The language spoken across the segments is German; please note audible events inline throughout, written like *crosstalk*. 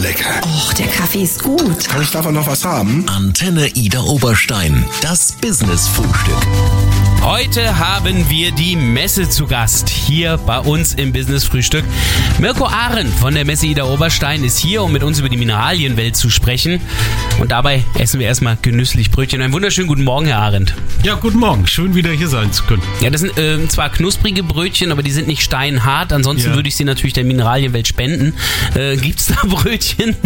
lecker. Och, der Kaffee ist gut. Kann ich davon noch was haben? Antenne Ida Oberstein. Das Business-Frühstück. Heute haben wir die Messe zu Gast hier bei uns im Business Frühstück. Mirko Arendt von der Messe Ida Oberstein ist hier, um mit uns über die Mineralienwelt zu sprechen. Und dabei essen wir erstmal genüsslich Brötchen. Einen wunderschönen guten Morgen, Herr Arendt. Ja, guten Morgen. Schön wieder hier sein zu können. Ja, das sind äh, zwar knusprige Brötchen, aber die sind nicht steinhart. Ansonsten Ja. würde ich sie natürlich der Mineralienwelt spenden. Äh, gibt's da *laughs* Brötchen?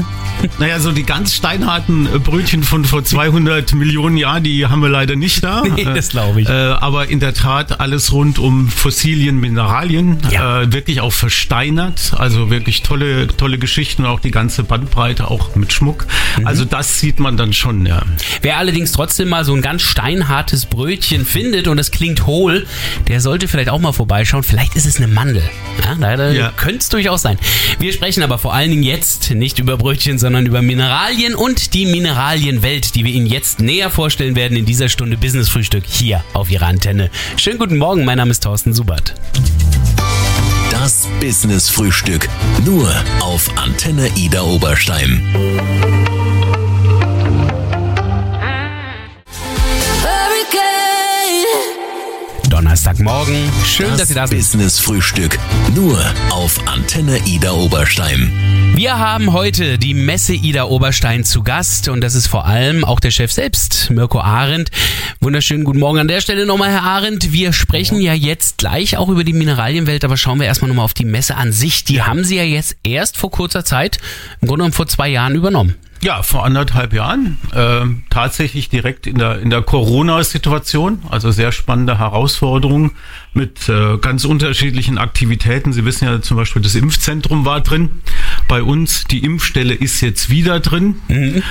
Naja, so die ganz steinharten äh, Brötchen von vor 200 Millionen Jahren, die haben wir leider nicht da. *laughs* Nee, das glaub ich. Äh, aber in der Tat alles rund um Fossilien, Mineralien, Ja. äh, wirklich auch versteinert. Also wirklich tolle, tolle Geschichten, auch die ganze Bandbreite, auch mit Schmuck. Mhm. Also das sieht man dann schon, ja. Wer allerdings trotzdem mal so ein ganz steinhartes Brötchen findet und es klingt hohl, der sollte vielleicht auch mal vorbeischauen. Vielleicht ist es eine Mandel. Ja, da, da Ja. könnte es durchaus sein. Wir sprechen aber vor allen Dingen jetzt nicht über Brötchen, sondern über Mineralien und die Mineralienwelt, die wir Ihnen jetzt näher vorstellen werden in dieser Stunde Business Frühstück hier auf Ihrer Antenne. Schönen guten Morgen, mein Name ist Thorsten Subert. Das Business-Frühstück. Nur auf Antenne Ida Oberstein. Donnerstagmorgen. Schön, dass Sie da sind. Business-Frühstück. Nur auf Antenne Ida Oberstein. Wir haben heute die Messe Ida Oberstein zu Gast und das ist vor allem auch der Chef selbst, Mirko Arendt. Wunderschönen guten Morgen an der Stelle nochmal, Herr Arendt. Wir sprechen ja jetzt gleich auch über die Mineralienwelt, aber schauen wir erstmal nochmal auf die Messe an sich. Die haben Sie ja jetzt erst vor kurzer Zeit, im Grunde genommen vor zwei Jahren übernommen. Ja, vor anderthalb Jahren. Äh, tatsächlich direkt in der, in der Corona-Situation. Also sehr spannende Herausforderungen mit äh, ganz unterschiedlichen Aktivitäten. Sie wissen ja zum Beispiel, das Impfzentrum war drin. Bei uns, die Impfstelle ist jetzt wieder drin. Wie,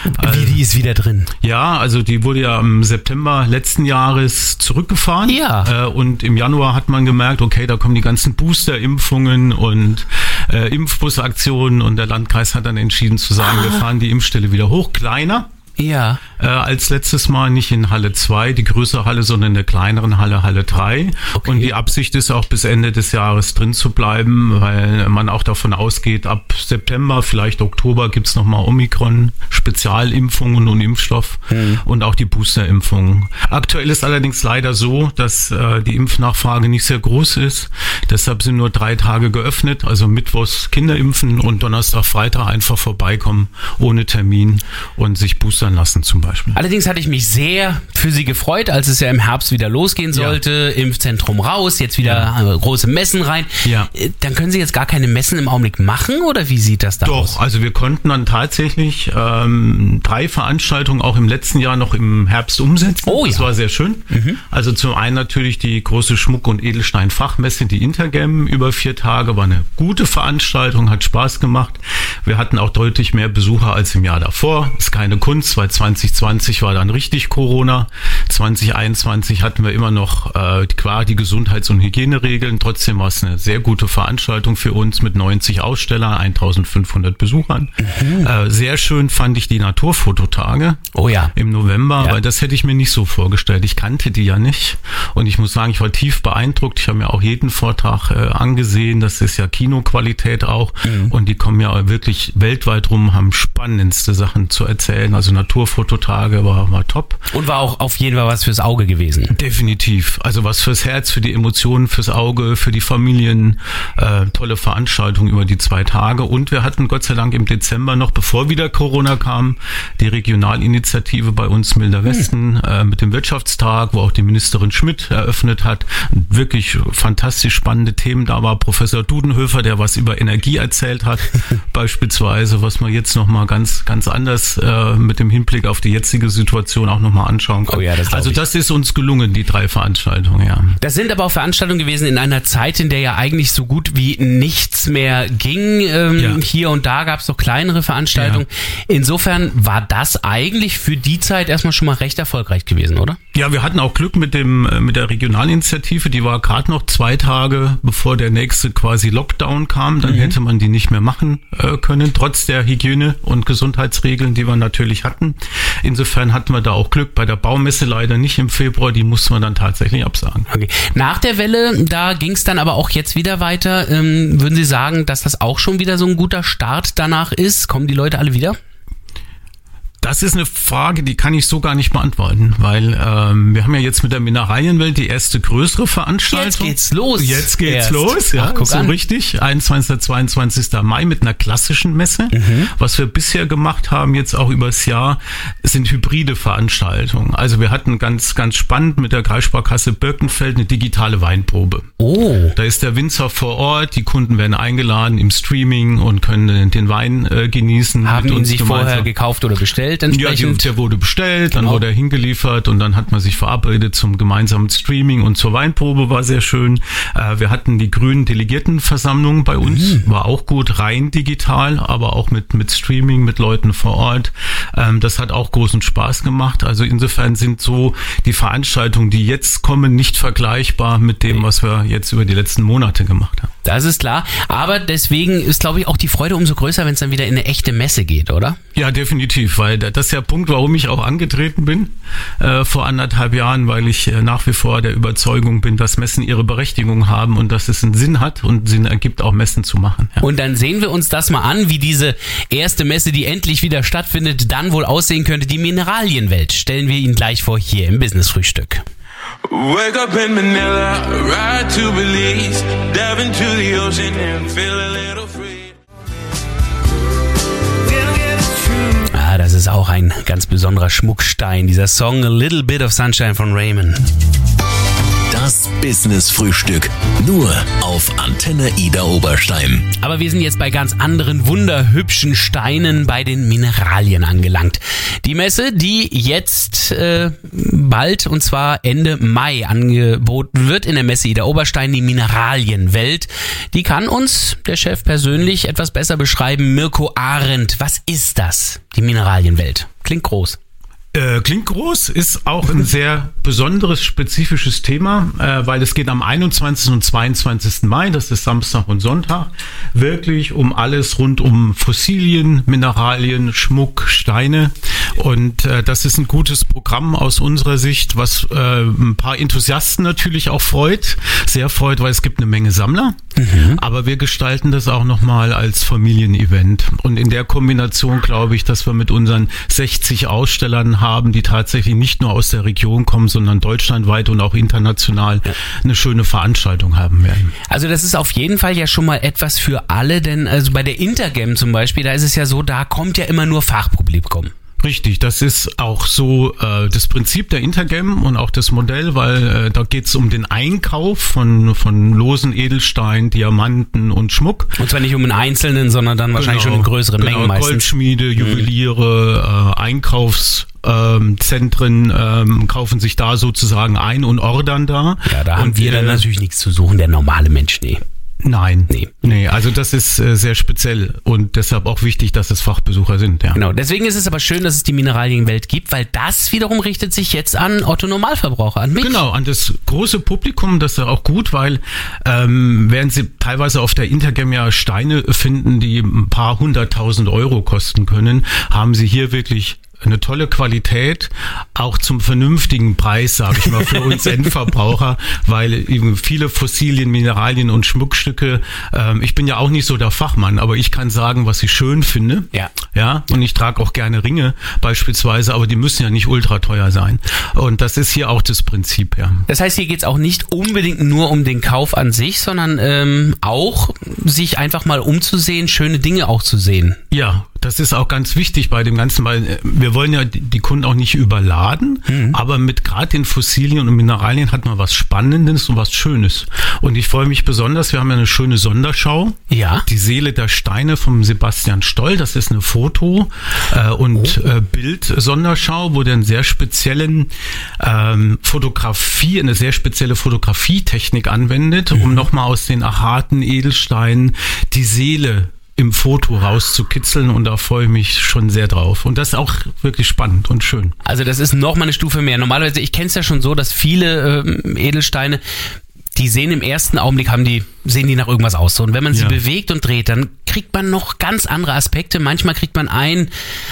die ist wieder drin. Ja, also die wurde ja im September letzten Jahres zurückgefahren. Ja. Äh, und im Januar hat man gemerkt, okay, da kommen die ganzen Booster-Impfungen und äh, Impfbusaktionen und der Landkreis hat dann entschieden zu sagen, wir fahren die Impfstelle wieder hoch, kleiner. Ja. Äh, als letztes Mal nicht in Halle 2, die größere Halle, sondern in der kleineren Halle, Halle 3. Okay. Und die Absicht ist auch bis Ende des Jahres drin zu bleiben, weil man auch davon ausgeht, ab September, vielleicht Oktober gibt's noch nochmal Omikron-Spezialimpfungen und Impfstoff und auch die Boosterimpfungen. Aktuell ist allerdings leider so, dass äh, die Impfnachfrage nicht sehr groß ist. Deshalb sind nur drei Tage geöffnet, also Mittwochs Kinderimpfen und Donnerstag, Freitag einfach vorbeikommen ohne Termin und sich boostern lassen zum Beispiel. Allerdings hatte ich mich sehr für Sie gefreut, als es ja im Herbst wieder losgehen Ja. sollte. Impfzentrum raus, jetzt wieder äh, große Messen rein. Ja. Äh, Dann können Sie jetzt gar keine Messen im Augenblick machen oder wie sieht das da aus? Doch, also wir konnten dann tatsächlich ähm, drei Veranstaltungen auch im letzten Jahr noch im Herbst umsetzen. Oh das ja. war sehr schön. Also zum einen natürlich die große Schmuck- und Edelstein-Fachmesse, die Intergem über vier Tage, war eine gute Veranstaltung, hat Spaß gemacht. Wir hatten auch deutlich mehr Besucher als im Jahr davor. Ist keine Kunst, weil 2020 war dann richtig Corona. 2021 hatten wir immer noch äh, klar die Gesundheits- und Hygieneregeln. Trotzdem war es eine sehr gute Veranstaltung für uns mit 90 Ausstellern, 1500 Besuchern. Äh, sehr schön fand ich die Naturfototage Oh ja. im November, Ja. weil das hätte ich mir nicht so vorgestellt. Ich kannte die ja nicht. Und ich muss sagen, ich war tief beeindruckt. Ich habe mir auch jeden Vortrag äh, angesehen. Das ist ja Kinoqualität auch. Mhm. Und die kommen ja wirklich weltweit rum, haben spannendste Sachen zu erzählen. Also Naturfototage war, war top. Und war auch auf jeden Fall was fürs Auge gewesen. Definitiv. Also was fürs Herz, für die Emotionen, fürs Auge, für die Familien. Äh, tolle Veranstaltung über die zwei Tage. Und wir hatten Gott sei Dank im Dezember noch, bevor wieder Corona kam, die Regionalinitiative bei uns Milder Westen äh, mit dem Wirtschaftstag, wo auch die Ministerin Schmidt eröffnet hat. Wirklich fantastisch spannende Themen. Da war Professor Dudenhöfer, der was über Energie erzählt hat, *laughs* beispielsweise, was man jetzt nochmal ganz, ganz anders äh, mit dem Hinblick auf die jetzige Situation auch nochmal anschauen kann. Oh ja, das also das ist uns gelungen, die drei Veranstaltungen, ja. Das sind aber auch Veranstaltungen gewesen in einer Zeit, in der ja eigentlich so gut wie nichts mehr ging. Ähm, Ja. Hier und da gab es noch kleinere Veranstaltungen. Insofern war das eigentlich für die Zeit erstmal schon mal recht erfolgreich gewesen, oder? Ja, wir hatten auch Glück mit dem äh, mit der Regionalinitiative. Die war gerade noch zwei Tage bevor der nächste quasi Lockdown kam. Dann mhm. hätte man die nicht mehr machen äh, können, trotz der Hygiene- und Gesundheitsregeln, die wir natürlich hatten. Insofern hatten wir da auch Glück. Bei der Baumesse leider nicht im Februar. Die mussten wir dann tatsächlich absagen. Okay. Nach der Welle, da ging es dann aber auch jetzt wieder weiter. Ähm, würden Sie sagen, dass das auch schon wieder so ein guter Start danach ist? Kommen die Leute alle wieder? Das ist eine Frage, die kann ich so gar nicht beantworten, weil ähm, wir haben ja jetzt mit der Mineralienwelt die erste größere Veranstaltung. Jetzt geht's los. Jetzt geht's Erst. los, ja, Ach, guck so an. richtig. 21. 22. Mai mit einer klassischen Messe. Mhm. Was wir bisher gemacht haben, jetzt auch übers Jahr, sind hybride Veranstaltungen. Also wir hatten ganz, ganz spannend mit der Kreissparkasse Birkenfeld eine digitale Weinprobe. Oh. Da ist der Winzer vor Ort, die Kunden werden eingeladen im Streaming und können den Wein äh, genießen. Haben ihn sich gemeinsam. vorher gekauft oder bestellt? Bestellt entsprechend? Ja, der wurde bestellt, genau. dann wurde er hingeliefert und dann hat man sich verabredet zum gemeinsamen Streaming und zur Weinprobe, war sehr schön. Äh, wir hatten die grünen Delegiertenversammlung bei uns, mhm. war auch gut, rein digital, aber auch mit, mit Streaming, mit Leuten vor Ort. Ähm, das hat auch großen Spaß gemacht. Also insofern sind so die Veranstaltungen, die jetzt kommen, nicht vergleichbar mit dem, was wir jetzt über die letzten Monate gemacht haben. Das ist klar. Aber deswegen ist, glaube ich, auch die Freude umso größer, wenn es dann wieder in eine echte Messe geht, oder? Ja, definitiv, weil das ist der Punkt, warum ich auch angetreten bin äh, vor anderthalb Jahren, weil ich äh, nach wie vor der Überzeugung bin, dass Messen ihre Berechtigung haben und dass es einen Sinn hat und Sinn ergibt, auch Messen zu machen. Ja. Und dann sehen wir uns das mal an, wie diese erste Messe, die endlich wieder stattfindet, dann wohl aussehen könnte. Die Mineralienwelt stellen wir Ihnen gleich vor hier im Business-Frühstück. Wake up in Manila, ride to Belize, dive into the ocean and feel a little free. Das ist auch ein ganz besonderer Schmuckstein, dieser Song A Little Bit of Sunshine von Raymond. Das Business Frühstück. Nur auf Antenne Ida Oberstein. Aber wir sind jetzt bei ganz anderen wunderhübschen Steinen bei den Mineralien angelangt. Die Messe, die jetzt äh, bald und zwar Ende Mai angeboten wird in der Messe Ida Oberstein, die Mineralienwelt. Die kann uns der Chef persönlich etwas besser beschreiben. Mirko Arendt, was ist das? Die Mineralienwelt. Klingt groß. Äh, klingt groß, ist auch ein sehr besonderes, spezifisches Thema, äh, weil es geht am 21. und 22. Mai, das ist Samstag und Sonntag, wirklich um alles rund um Fossilien, Mineralien, Schmuck, Steine. Und äh, das ist ein gutes Programm aus unserer Sicht, was äh, ein paar Enthusiasten natürlich auch freut, sehr freut, weil es gibt eine Menge Sammler. Mhm. Aber wir gestalten das auch nochmal als Familienevent. Und in der Kombination glaube ich, dass wir mit unseren 60 Ausstellern haben, die tatsächlich nicht nur aus der Region kommen, sondern deutschlandweit und auch international eine schöne Veranstaltung haben werden. Also das ist auf jeden Fall ja schon mal etwas für alle, denn also bei der Intergam zum Beispiel, da ist es ja so, da kommt ja immer nur Fachpublikum. Richtig, das ist auch so äh, das Prinzip der Intergem und auch das Modell, weil äh, da geht es um den Einkauf von, von losen Edelstein, Diamanten und Schmuck. Und zwar nicht um einen einzelnen, sondern dann wahrscheinlich genau, schon in größeren genau, Mengen meistens. Goldschmiede, mhm. Juweliere, äh, Einkaufs ähm, Zentren ähm, kaufen sich da sozusagen ein und ordern da. Ja, da haben und, wir dann äh, natürlich nichts zu suchen, der normale Mensch, nee. Nein. Nee. Nee, also das ist äh, sehr speziell und deshalb auch wichtig, dass es Fachbesucher sind. Ja. Genau, deswegen ist es aber schön, dass es die Mineralienwelt gibt, weil das wiederum richtet sich jetzt an Otto Normalverbraucher, an mich. Genau, an das große Publikum, das ist auch gut, weil ähm, während sie teilweise auf der Intergem ja Steine finden, die ein paar hunderttausend Euro kosten können, haben sie hier wirklich eine tolle Qualität, auch zum vernünftigen Preis, sage ich mal, für *laughs* uns Endverbraucher, weil eben viele Fossilien, Mineralien und Schmuckstücke, ähm, ich bin ja auch nicht so der Fachmann, aber ich kann sagen, was ich schön finde. Ja. Ja, und ich trage auch gerne Ringe beispielsweise, aber die müssen ja nicht ultra teuer sein. Und das ist hier auch das Prinzip, ja. Das heißt, hier geht's auch nicht unbedingt nur um den Kauf an sich, sondern ähm, auch sich einfach mal umzusehen, schöne Dinge auch zu sehen. Ja, das ist auch ganz wichtig bei dem Ganzen, weil äh, wir wollen ja die Kunden auch nicht überladen, mhm. aber mit gerade den Fossilien und Mineralien hat man was Spannendes und was Schönes. Und ich freue mich besonders, wir haben ja eine schöne Sonderschau. Ja. Die Seele der Steine vom Sebastian Stoll. Das ist eine Foto- äh, und oh. äh, Bild-Sonderschau, wo der einen sehr speziellen ähm, Fotografie, eine sehr spezielle Fotografietechnik anwendet, mhm. um nochmal aus den harten Edelsteinen die Seele im Foto rauszukitzeln und da freue ich mich schon sehr drauf. Und das ist auch wirklich spannend und schön. Also das ist noch mal eine Stufe mehr. Normalerweise, ich kenne es ja schon so, dass viele ähm, Edelsteine die sehen im ersten Augenblick, haben die, sehen die nach irgendwas aus. Und wenn man sie ja. bewegt und dreht, dann kriegt man noch ganz andere Aspekte. Manchmal kriegt man ein,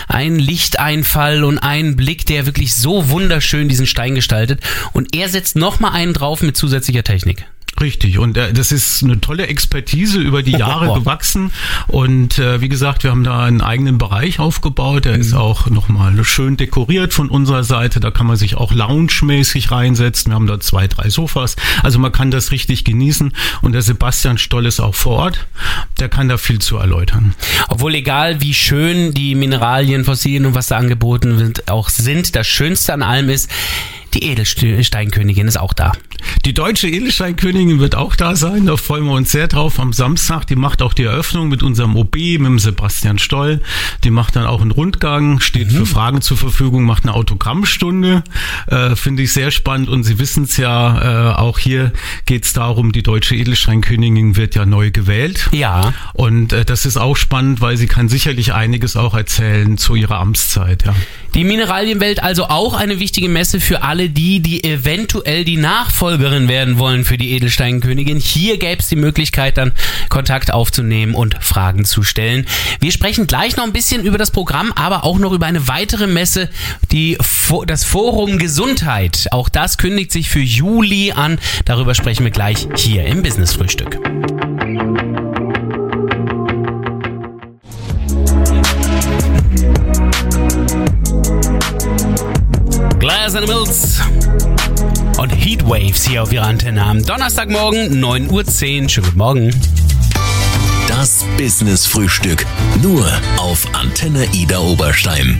einen Lichteinfall und einen Blick, der wirklich so wunderschön diesen Stein gestaltet. Und er setzt noch mal einen drauf mit zusätzlicher Technik. Richtig, und äh, das ist eine tolle Expertise über die Jahre *laughs* gewachsen. Und äh, wie gesagt, wir haben da einen eigenen Bereich aufgebaut. Der mhm. ist auch nochmal schön dekoriert von unserer Seite. Da kann man sich auch lounge-mäßig reinsetzen. Wir haben da zwei, drei Sofas. Also man kann das richtig genießen. Und der Sebastian Stoll ist auch vor Ort. Der kann da viel zu erläutern. Obwohl egal wie schön die Mineralien, Fossilien und was da angeboten wird, auch sind, das Schönste an allem ist, die Edelsteinkönigin ist auch da. Die deutsche Edelsteinkönigin wird auch da sein. Da freuen wir uns sehr drauf am Samstag. Die macht auch die Eröffnung mit unserem OB, mit dem Sebastian Stoll. Die macht dann auch einen Rundgang, steht mhm. für Fragen zur Verfügung, macht eine Autogrammstunde. Äh, Finde ich sehr spannend. Und Sie wissen es ja, äh, auch hier geht es darum, die deutsche Edelsteinkönigin wird ja neu gewählt. Ja. Und äh, das ist auch spannend, weil sie kann sicherlich einiges auch erzählen zu ihrer Amtszeit. Ja. Die Mineralienwelt also auch eine wichtige Messe für alle die, die eventuell die Nachfolgerin werden wollen für die Edelsteinkönigin. Hier gäbe es die Möglichkeit, dann Kontakt aufzunehmen und Fragen zu stellen. Wir sprechen gleich noch ein bisschen über das Programm, aber auch noch über eine weitere Messe, die das Forum Gesundheit. Auch das kündigt sich für Juli an. Darüber sprechen wir gleich hier im Business Frühstück. Glass and Mills und Heatwaves hier auf ihrer Antenne am Donnerstagmorgen 9.10 Uhr. Schönen guten Morgen. Das Business Frühstück. Nur auf Antenne Ida Oberstein.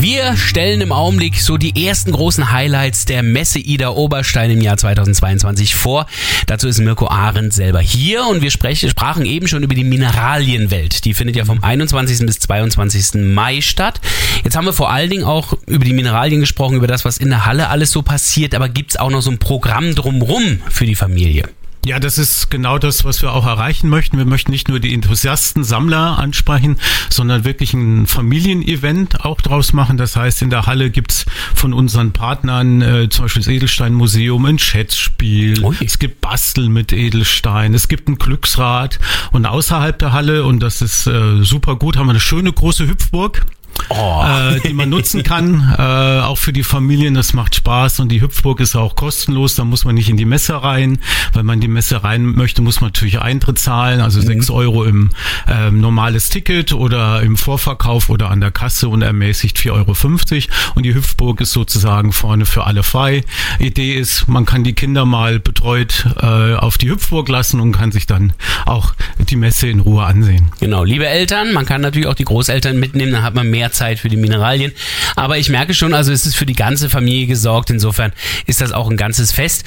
Wir stellen im Augenblick so die ersten großen Highlights der Messe Ida Oberstein im Jahr 2022 vor. Dazu ist Mirko Arendt selber hier und wir sprechen, sprachen eben schon über die Mineralienwelt. Die findet ja vom 21. bis 22. Mai statt. Jetzt haben wir vor allen Dingen auch über die Mineralien gesprochen, über das, was in der Halle alles so passiert, aber gibt es auch noch so ein Programm drumrum für die Familie? Ja, das ist genau das, was wir auch erreichen möchten. Wir möchten nicht nur die Enthusiasten, Sammler ansprechen, sondern wirklich ein Familienevent auch draus machen. Das heißt, in der Halle gibt's von unseren Partnern äh, zum Beispiel das Edelsteinmuseum ein Schätzspiel. Ui. Es gibt Basteln mit Edelstein. Es gibt ein Glücksrad. Und außerhalb der Halle, und das ist äh, super gut, haben wir eine schöne große Hüpfburg oh. äh, die man nutzen kann, äh, auch für die Familien. Das macht Spaß und die Hüpfburg ist auch kostenlos. Da muss man nicht in die Messe rein. Wenn man in die Messe rein möchte, muss man natürlich Eintritt zahlen, also mhm. sechs Euro im äh, normales Ticket oder im Vorverkauf oder an der Kasse und ermäßigt 4,50 Euro. Und die Hüpfburg ist sozusagen vorne für alle frei. Idee ist, man kann die Kinder mal betreut äh, auf die Hüpfburg lassen und kann sich dann auch die Messe in Ruhe ansehen. Genau, liebe Eltern, man kann natürlich auch die Großeltern mitnehmen, dann hat man mehr Zeit für die Mineralien. Aber ich merke schon, also es ist für die ganze Familie gesorgt. Insofern ist das auch ein ganzes Fest.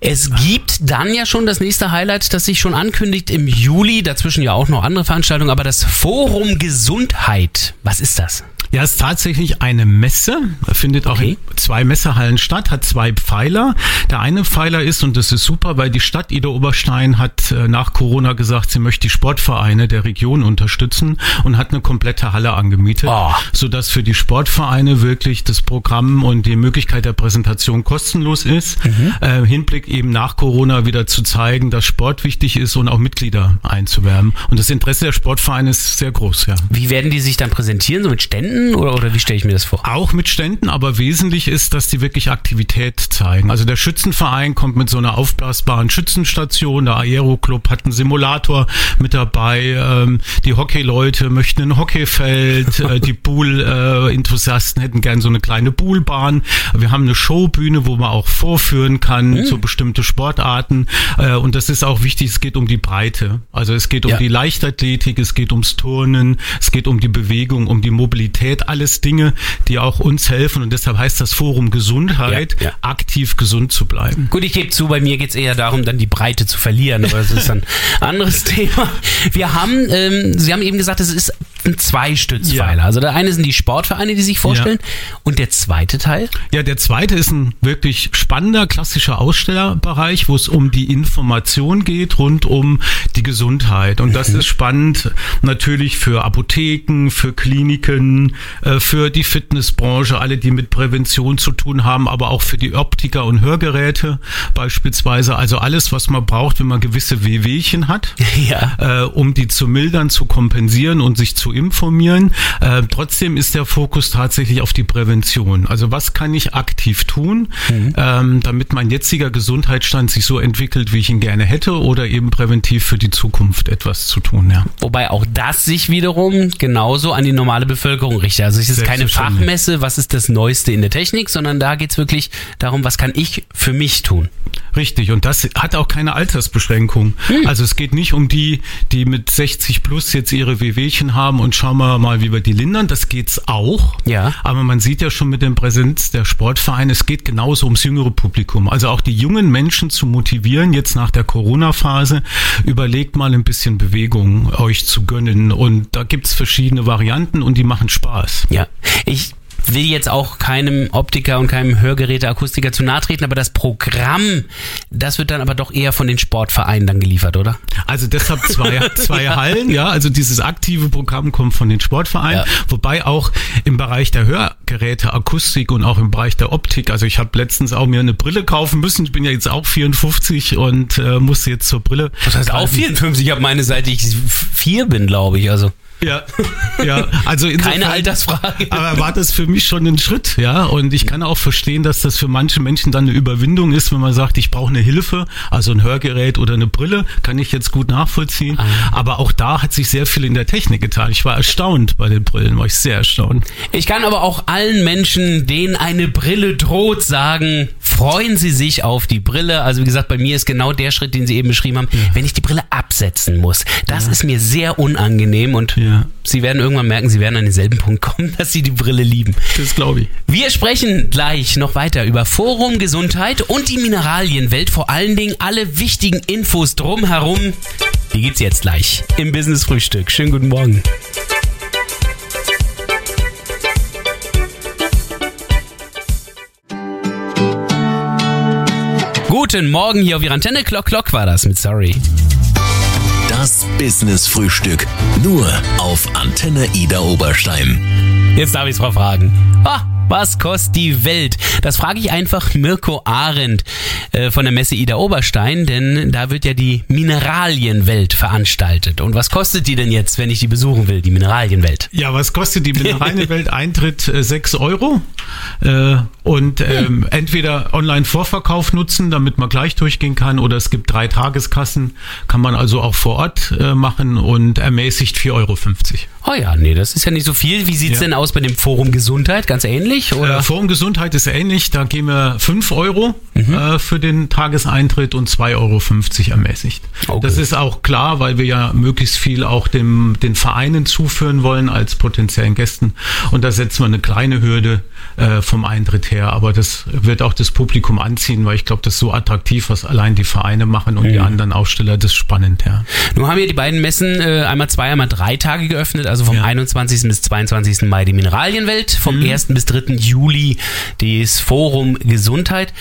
Es gibt dann ja schon das nächste Highlight, das sich schon ankündigt im Juli. Dazwischen ja auch noch andere Veranstaltungen, aber das Forum Gesundheit. Was ist das? Ja, es ist tatsächlich eine Messe, findet auch okay. in zwei Messehallen statt, hat zwei Pfeiler. Der eine Pfeiler ist, und das ist super, weil die Stadt Ida Oberstein hat äh, nach Corona gesagt, sie möchte die Sportvereine der Region unterstützen und hat eine komplette Halle angemietet, oh. sodass für die Sportvereine wirklich das Programm und die Möglichkeit der Präsentation kostenlos ist. Mhm. Äh, Hinblick eben nach Corona wieder zu zeigen, dass Sport wichtig ist und auch Mitglieder einzuwerben. Und das Interesse der Sportvereine ist sehr groß, ja. Wie werden die sich dann präsentieren? So mit Ständen? Ständen oder, oder wie stelle ich mir das vor? Auch mit Ständen, aber wesentlich ist, dass die wirklich Aktivität zeigen. Also der Schützenverein kommt mit so einer aufblasbaren Schützenstation, der Aero-Club hat einen Simulator mit dabei, ähm, die Hockeyleute möchten ein Hockeyfeld, äh, die *laughs* Pool-Enthusiasten hätten gern so eine kleine Poolbahn. Wir haben eine Showbühne, wo man auch vorführen kann mhm. zu bestimmte Sportarten äh, und das ist auch wichtig, es geht um die Breite. Also es geht um ja. die Leichtathletik, es geht ums Turnen, es geht um die Bewegung, um die Mobilität Mobilität, alles Dinge, die auch uns helfen. Und deshalb heißt das Forum Gesundheit, ja, ja. aktiv gesund zu bleiben. Gut, ich gebe zu, bei mir geht es eher darum, dann die Breite zu verlieren, aber das ist ein *laughs* anderes Thema. Wir haben, ähm, Sie haben eben gesagt, es ist ersten zwei Stützpfeiler. Ja. Also der eine sind die Sportvereine, die sich vorstellen. Ja. Und der zweite Teil? Ja, der zweite ist ein wirklich spannender, klassischer Ausstellerbereich, wo es um die Information geht rund um die Gesundheit. Und das mhm. ist spannend natürlich für Apotheken, für Kliniken, äh, für die Fitnessbranche, alle, die mit Prävention zu tun haben, aber auch für die Optiker und Hörgeräte beispielsweise. Also alles, was man braucht, wenn man gewisse Wehwehchen hat, *laughs* ja. äh, um die zu mildern, zu kompensieren und sich zu informieren. Äh, trotzdem ist der Fokus tatsächlich auf die Prävention. Also was kann ich aktiv tun, mhm. ähm, damit mein jetziger Gesundheitsstand sich so entwickelt, wie ich ihn gerne hätte, oder eben präventiv für die Zukunft etwas zu tun. Ja. Wobei auch das sich wiederum genauso an die normale Bevölkerung richtet. Also es ist keine Fachmesse, was ist das Neueste in der Technik, sondern da geht es wirklich darum, was kann ich für mich tun. Richtig, und das hat auch keine Altersbeschränkung. Hm. Also es geht nicht um die, die mit 60 plus jetzt ihre Wehwehchen haben und schauen wir mal, wie wir die lindern. Das geht's auch. Ja. Aber man sieht ja schon mit dem Präsenz der Sportvereine, es geht genauso ums jüngere Publikum. Also auch die jungen Menschen zu motivieren, jetzt nach der Corona-Phase, überlegt mal ein bisschen Bewegung euch zu gönnen. Und da gibt's verschiedene Varianten und die machen Spaß. Ja, ich will jetzt auch keinem Optiker und keinem Hörgeräteakustiker zu nahe treten, aber das Programm, das wird dann aber doch eher von den Sportvereinen dann geliefert, oder? Also deshalb *laughs* zwei, zwei Hallen, ja. Also dieses aktive Programm kommt von den Sportvereinen, ja. wobei auch im Bereich der Hörgeräteakustik und auch im Bereich der Optik, also ich habe letztens auch mir eine Brille kaufen müssen. Ich bin ja jetzt auch 54 und äh, musste jetzt zur Brille. Was heißt auch 54? Ich habe meine Seite, ich vier bin, glaube ich. Also ja, ja, also insofern, keine Altersfrage. Aber war das für mich schon ein Schritt, ja? Und ich kann auch verstehen, dass das für manche Menschen dann eine Überwindung ist, wenn man sagt, ich brauche eine Hilfe, also ein Hörgerät oder eine Brille, kann ich jetzt gut nachvollziehen. Ah. Aber auch da hat sich sehr viel in der Technik getan. Ich war erstaunt bei den Brillen, war ich sehr erstaunt. Ich kann aber auch allen Menschen, denen eine Brille droht, sagen, freuen Sie sich auf die Brille. Also wie gesagt, bei mir ist genau der Schritt, den Sie eben beschrieben haben, ja. wenn ich die Brille absetzen muss. Das ja. ist mir sehr unangenehm und ja. Sie werden irgendwann merken, Sie werden an denselben Punkt kommen, dass Sie die Brille lieben. Das glaube ich. Wir sprechen gleich noch weiter über Forum Gesundheit und die Mineralienwelt, vor allen Dingen alle wichtigen Infos drumherum. Die gibt's jetzt gleich im Business Frühstück. Schönen guten Morgen. Guten Morgen hier auf Ihrer Antenne. Klock, Klock war das mit Sorry. Das Business Frühstück. Nur auf Antenne Ida Oberstein. Jetzt darf ich es Frau fragen. Ah, was kostet die Welt? Das frage ich einfach Mirko Arendt äh, von der Messe Ida Oberstein, denn da wird ja die Mineralienwelt veranstaltet. Und was kostet die denn jetzt, wenn ich die besuchen will, die Mineralienwelt? Ja, was kostet die Mineralienwelt? *laughs* Eintritt äh, 6 Euro. Äh, und ähm, hm. *laughs* entweder Online-Vorverkauf nutzen, damit man gleich durchgehen kann, oder es gibt drei Tageskassen, kann man also auch vor Ort äh, machen und ermäßigt 4,50 Euro. Oh ja, nee, das ist ja nicht so viel. Wie sieht's ja. denn aus bei dem Forum Gesundheit? Ganz ähnlich? Oder? Äh, Forum Gesundheit ist ähnlich. Da geben wir 5 Euro mhm. äh, für den Tageseintritt und 2,50 Euro ermäßigt. Okay. Das ist auch klar, weil wir ja möglichst viel auch dem, den Vereinen zuführen wollen als potenziellen Gästen. Und da setzen wir eine kleine Hürde äh, vom Eintritt her. Aber das wird auch das Publikum anziehen, weil ich glaube, das ist so attraktiv, was allein die Vereine machen und mhm. die anderen Aussteller. Das ist spannend, ja. Nun haben wir die beiden Messen äh, einmal zwei, einmal drei Tage geöffnet. Also vom ja. 21. bis 22. Mai die Mineralienwelt, vom mhm. 1. bis 3. 3. Juli das Forum Gesundheit.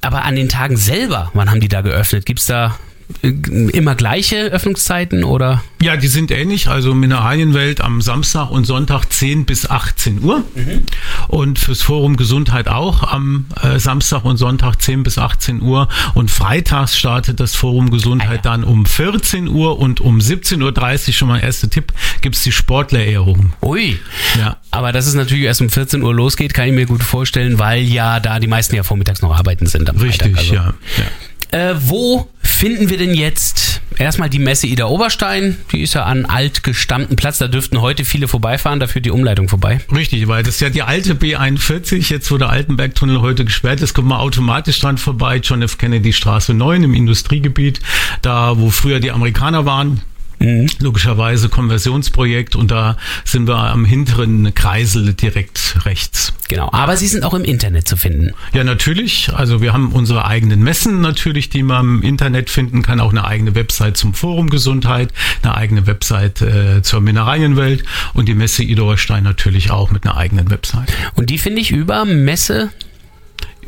Aber an den Tagen selber, wann haben die da geöffnet? Gibt es da immer gleiche Öffnungszeiten oder? Ja, die sind ähnlich. Also Mineralienwelt am Samstag und Sonntag 10 bis 18 Uhr. Mhm. Und fürs Forum Gesundheit auch am äh, Samstag und Sonntag 10 bis 18 Uhr. Und freitags startet das Forum Gesundheit ah, ja. dann um 14 Uhr und um 17.30 Uhr, schon mal erster Tipp, gibt's die Sportlerehrung. Ui. Ja. Aber dass es natürlich erst um 14 Uhr losgeht, kann ich mir gut vorstellen, weil ja da die meisten ja vormittags noch arbeiten sind. Am Richtig, also, ja. ja. Äh, wo finden wir denn jetzt erstmal die Messe Ida Oberstein? Die ist ja an altgestammten Platz. Da dürften heute viele vorbeifahren, dafür die Umleitung vorbei. Richtig, weil das ist ja die alte B41. Jetzt, wo der Altenbergtunnel heute gesperrt ist, kommt man automatisch dran vorbei. John F. Kennedy Straße 9 im Industriegebiet. Da, wo früher die Amerikaner waren. Mhm. Logischerweise Konversionsprojekt und da sind wir am hinteren Kreisel direkt rechts. Genau, aber Sie sind auch im Internet zu finden. Ja, natürlich. Also wir haben unsere eigenen Messen natürlich, die man im Internet finden kann. Auch eine eigene Website zum Forum Gesundheit, eine eigene Website äh, zur Mineralienwelt und die Messe Idorstein natürlich auch mit einer eigenen Website. Und die finde ich über Messe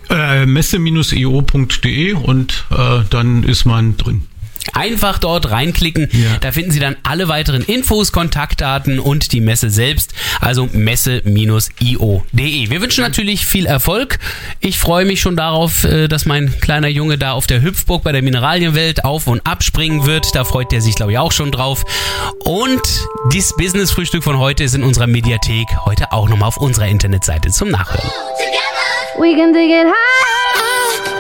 äh, messe-io.de und äh, dann ist man drin. Einfach dort reinklicken. Ja. Da finden Sie dann alle weiteren Infos, Kontaktdaten und die Messe selbst. Also messe-io.de. Wir wünschen natürlich viel Erfolg. Ich freue mich schon darauf, äh, dass mein kleiner Junge da auf der Hüpfburg bei der Mineralienwelt auf und abspringen wird. Da freut er sich, glaube ich, auch schon drauf. Und dieses Business-Frühstück von heute ist in unserer Mediathek heute auch nochmal auf unserer Internetseite zum Nachhören. We can dig it high.